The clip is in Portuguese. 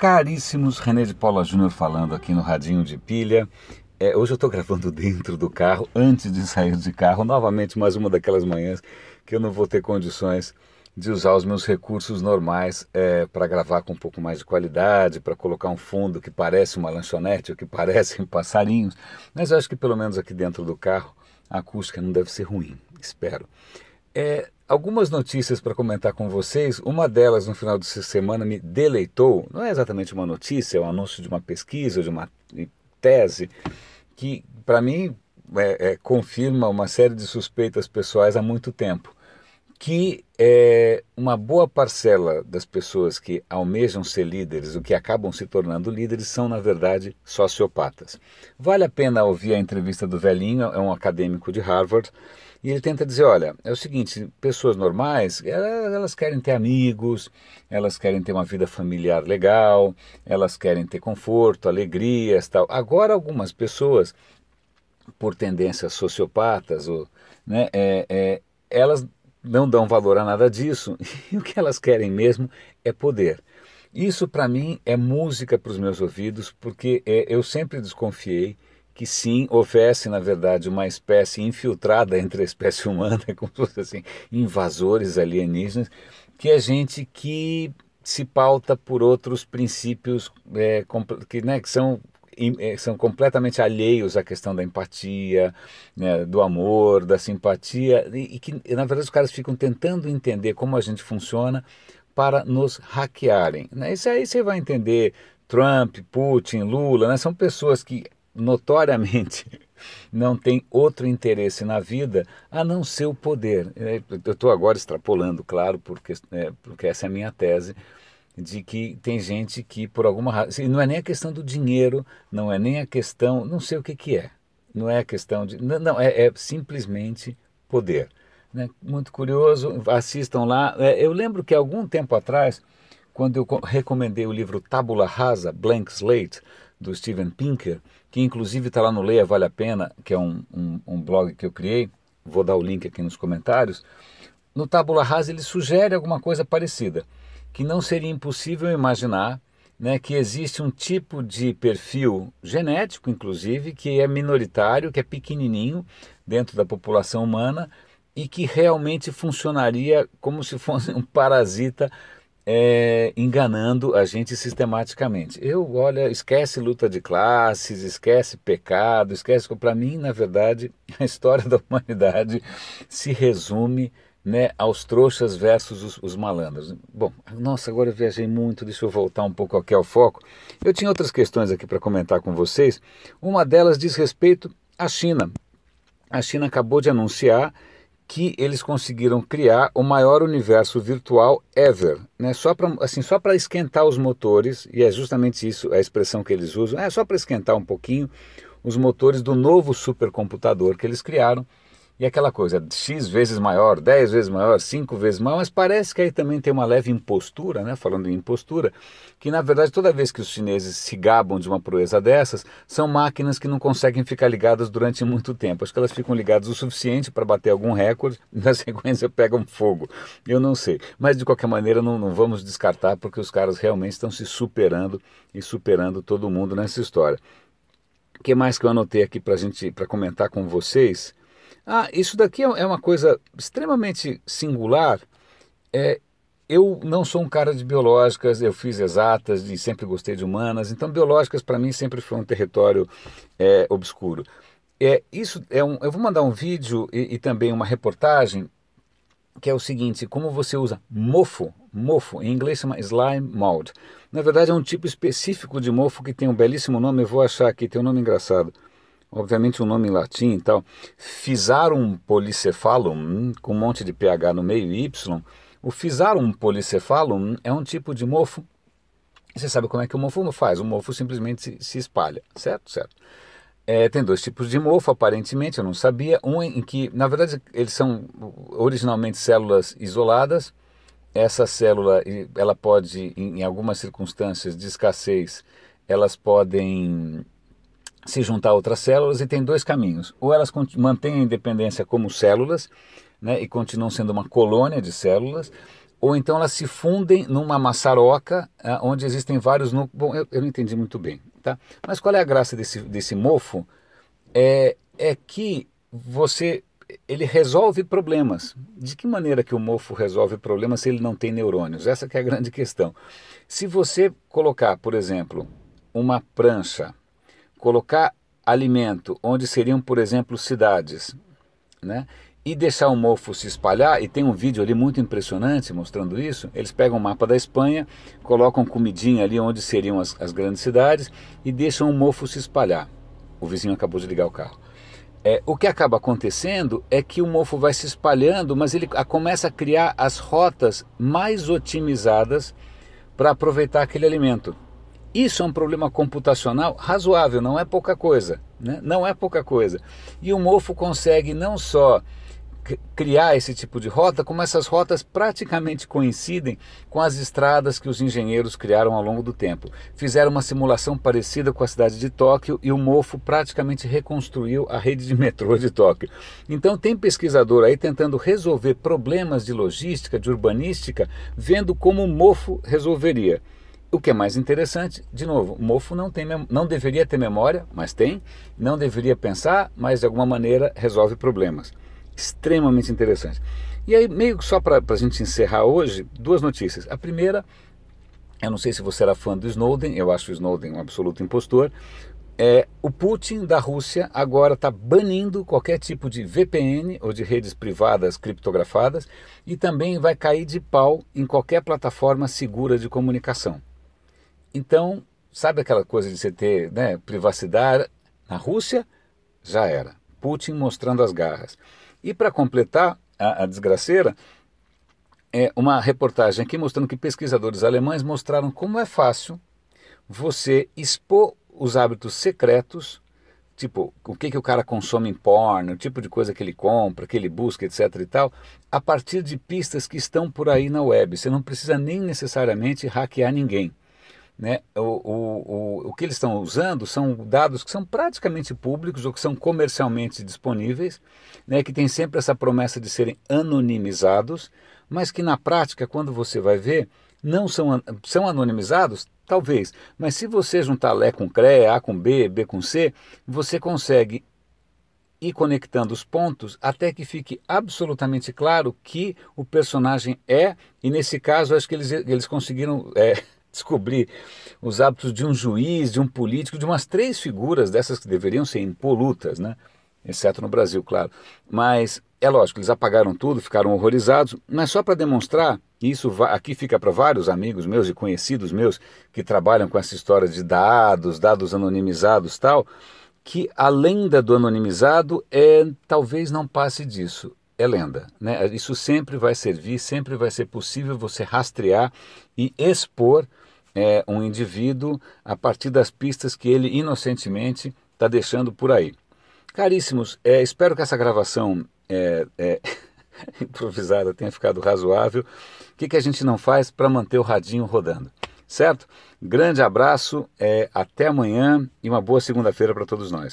Caríssimos, René de Paula Júnior falando aqui no Radinho de Pilha. É, hoje eu estou gravando dentro do carro, antes de sair de carro, novamente mais uma daquelas manhãs que eu não vou ter condições de usar os meus recursos normais é, para gravar com um pouco mais de qualidade, para colocar um fundo que parece uma lanchonete ou que parecem passarinhos, mas eu acho que pelo menos aqui dentro do carro a acústica não deve ser ruim, espero. É, algumas notícias para comentar com vocês. Uma delas, no final de semana, me deleitou. Não é exatamente uma notícia, é um anúncio de uma pesquisa, de uma tese, que para mim é, é, confirma uma série de suspeitas pessoais há muito tempo. Que é, uma boa parcela das pessoas que almejam ser líderes, o que acabam se tornando líderes, são, na verdade, sociopatas. Vale a pena ouvir a entrevista do velhinho, é um acadêmico de Harvard e ele tenta dizer, olha, é o seguinte, pessoas normais, elas, querem ter amigos, elas querem ter uma vida familiar legal, elas querem ter conforto, alegrias, tal. Agora algumas pessoas, por tendências sociopatas, ou, né, é, é, elas não dão valor a nada disso e o que elas querem mesmo é poder. Isso para mim é música para os meus ouvidos, porque é, eu sempre desconfiei que sim, houvesse, na verdade, uma espécie infiltrada entre a espécie humana, como se fosse assim, invasores alienígenas, que é gente que se pauta por outros princípios é, que, né, que são é, são completamente alheios à questão da empatia, né, do amor, da simpatia, e, e, que na verdade os caras ficam tentando entender como a gente funciona para nos hackearem. Né? Isso aí você vai entender Trump, Putin, Lula, né? são pessoas que notoriamente não tem outro interesse na vida a não ser o poder. É, eu estou agora extrapolando, claro, porque, é, porque essa é a minha tese, de que tem gente que por alguma razão, não é nem a questão do dinheiro, não é nem a questão, não sei o que, que é, não é a questão de, não, não é, é simplesmente poder. Né? Muito curioso, assistam lá. É, eu lembro que algum tempo atrás, quando eu recomendei o livro Tábula Rasa, Blank Slate, do Steven Pinker, que inclusive está lá no Leia Vale a Pena, que é um, um, um, blog que eu criei, vou dar o link aqui nos comentários. No Tabula Rasa ele sugere alguma coisa parecida, que não seria impossível imaginar né, que existe um tipo de perfil genético, inclusive, que é minoritário, que é pequenininho dentro da população humana e que realmente funcionaria como se fosse um parasita é, enganando a gente sistematicamente. Eu, olha, esquece luta de classes, esquece pecado, esquece. Para mim, na verdade, a história da humanidade se resume né, aos trouxas versus os, os, malandros. Bom, nossa, agora eu viajei muito, deixa eu voltar um pouco aqui ao foco. Eu tinha outras questões aqui para comentar com vocês. Uma delas diz respeito à China. A China acabou de anunciar que eles conseguiram criar o maior universo virtual ever, né? Só para assim, só para esquentar os motores, e é justamente isso a expressão que eles usam, é só para esquentar um pouquinho os motores do novo supercomputador que eles criaram e aquela coisa, X vezes maior, 10 vezes maior, 5 vezes maior, mas parece que aí também tem uma leve impostura, né? falando em impostura, que na verdade toda vez que os chineses se gabam de uma proeza dessas, são máquinas que não conseguem ficar ligadas durante muito tempo. Acho que elas ficam ligadas o suficiente para bater algum recorde na sequência pegam fogo. Eu não sei. Mas de qualquer maneira não, não vamos descartar porque os caras realmente estão se superando e superando todo mundo nessa história. O que mais que eu anotei aqui para gente para comentar com vocês? Ah, isso daqui é, é uma coisa extremamente singular. É, eu não sou um cara de biológicas, eu fiz exatas e sempre gostei de humanas, então biológicas para mim sempre foi um território é, obscuro. É, isso é um, eu vou mandar um vídeo e, e, também uma reportagem que é o seguinte, como você usa mofo, mofo, em inglês chama slime mold. Na verdade é um tipo específico de mofo que tem um belíssimo nome, eu vou achar aqui, tem um nome engraçado obviamente um nome em latim e tal, Physarum polycephalum, com um monte de pH no meio Y, o Physarum polycephalum é um tipo de mofo. Você sabe como é que o mofo faz? O mofo simplesmente se, se espalha, certo? Certo. É, tem dois tipos de mofo, aparentemente, eu não sabia. Um em que, na verdade, eles são originalmente células isoladas. Essa célula, ela pode, em algumas circunstâncias de escassez, elas podem se juntar a outras células e tem dois caminhos. Ou elas mantêm a independência como células né, e continuam sendo uma colônia de células, ou então elas se fundem numa maçaroca ah, onde existem vários núcleos. Bom, eu, eu, não entendi muito bem, tá? Mas qual é a graça desse, desse mofo? É, é que você ele resolve problemas. De que maneira que o mofo resolve problemas se ele não tem neurônios? Essa é a grande questão. Se você colocar, por exemplo, uma prancha, colocar alimento onde seriam, por exemplo, cidades, né? e deixar o mofo se espalhar, e tem um vídeo ali muito impressionante mostrando isso. Eles pegam o mapa da Espanha, colocam comidinha ali onde seriam as, as grandes cidades e deixam o mofo se espalhar. O vizinho acabou de ligar o carro. É, o que acaba acontecendo é que o mofo vai se espalhando, mas ele começa a criar as rotas mais otimizadas para aproveitar aquele alimento. Isso é um problema computacional razoável, não é pouca coisa. Né? Não é pouca coisa. E o mofo consegue não só criar esse tipo de rota, como essas rotas praticamente coincidem com as estradas que os engenheiros criaram ao longo do tempo. Fizeram uma simulação parecida com a cidade de Tóquio e o Mofo praticamente reconstruiu a rede de metrô de Tóquio. Então tem pesquisador aí tentando resolver problemas de logística, de urbanística, vendo como o Mofo resolveria. O que é mais interessante, de novo, o mofo não, tem, não deveria ter memória, mas tem, não deveria pensar, mas de alguma maneira resolve problemas extremamente interessante. E aí, meio que só para a gente encerrar hoje, duas notícias. A primeira, eu não sei se você era fã do Snowden, eu acho o Snowden um absoluto impostor. É, o Putin da Rússia agora está banindo qualquer tipo de VPN ou de redes privadas criptografadas e também vai cair de pau em qualquer plataforma segura de comunicação. Então, sabe aquela coisa de você ter né, privacidade? Na Rússia, já era. Putin mostrando as garras. E para completar a, a desgraceira, é uma reportagem aqui mostrando que pesquisadores alemães mostraram como é fácil você expor os hábitos secretos, tipo o que, que o cara consome em porno, o tipo de coisa que ele compra, que ele busca, etc. e tal, a partir de pistas que estão por aí na web. Você não precisa nem necessariamente hackear ninguém. Né? O, o, o, o que eles estão usando são dados que são praticamente públicos ou que são comercialmente disponíveis, né? que tem sempre essa promessa de serem anonimizados, mas que na prática, quando você vai ver, não são, são anonimizados? Talvez, mas se você juntar Lé com CRE, A com B, B com C, você consegue ir conectando os pontos até que fique absolutamente claro que o personagem é, e nesse caso acho que eles, eles conseguiram. É, descobrir os hábitos de um juiz, de um político, de umas três figuras dessas que deveriam ser impolutas, né? exceto no Brasil, claro. Mas é lógico, eles apagaram tudo, ficaram horrorizados, mas só para demonstrar, e isso aqui fica para vários amigos meus e conhecidos meus que trabalham com essa história de dados, dados anonimizados tal, que a lenda do anonimizado é talvez não passe disso é lenda. Né? Isso sempre vai servir, sempre vai ser possível você rastrear e expor é, um indivíduo a partir das pistas que ele inocentemente está deixando por aí. Caríssimos, é, espero que essa gravação é, é improvisada tenha ficado razoável. O que, que a gente não faz para manter o radinho rodando? Certo? Grande abraço, é, até amanhã e uma boa segunda-feira para todos nós.